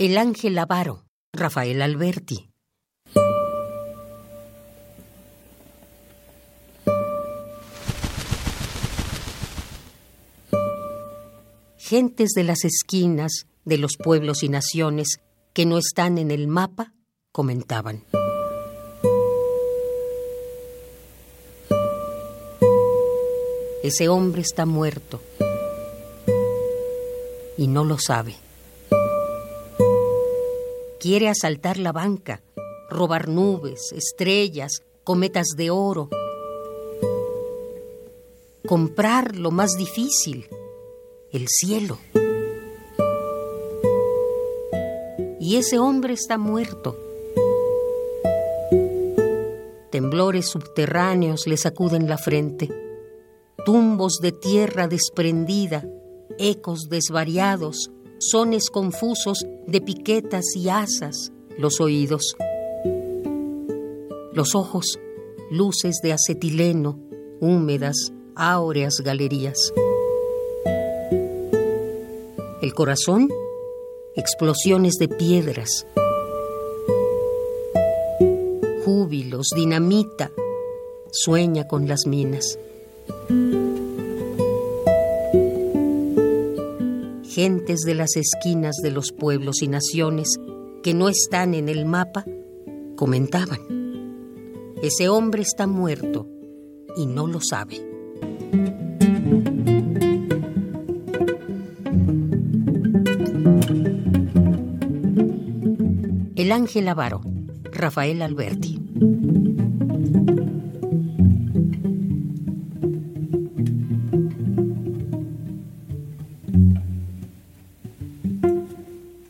El ángel avaro, Rafael Alberti. Gentes de las esquinas de los pueblos y naciones que no están en el mapa comentaban. Ese hombre está muerto y no lo sabe. Quiere asaltar la banca, robar nubes, estrellas, cometas de oro, comprar lo más difícil, el cielo. Y ese hombre está muerto. Temblores subterráneos le sacuden la frente, tumbos de tierra desprendida, ecos desvariados, sones confusos de piquetas y asas, los oídos. Los ojos, luces de acetileno, húmedas, áureas galerías. El corazón, explosiones de piedras. Júbilos, dinamita, sueña con las minas. Gentes de las esquinas de los pueblos y naciones que no están en el mapa comentaban. Ese hombre está muerto y no lo sabe. El ángel avaro, Rafael Alberti.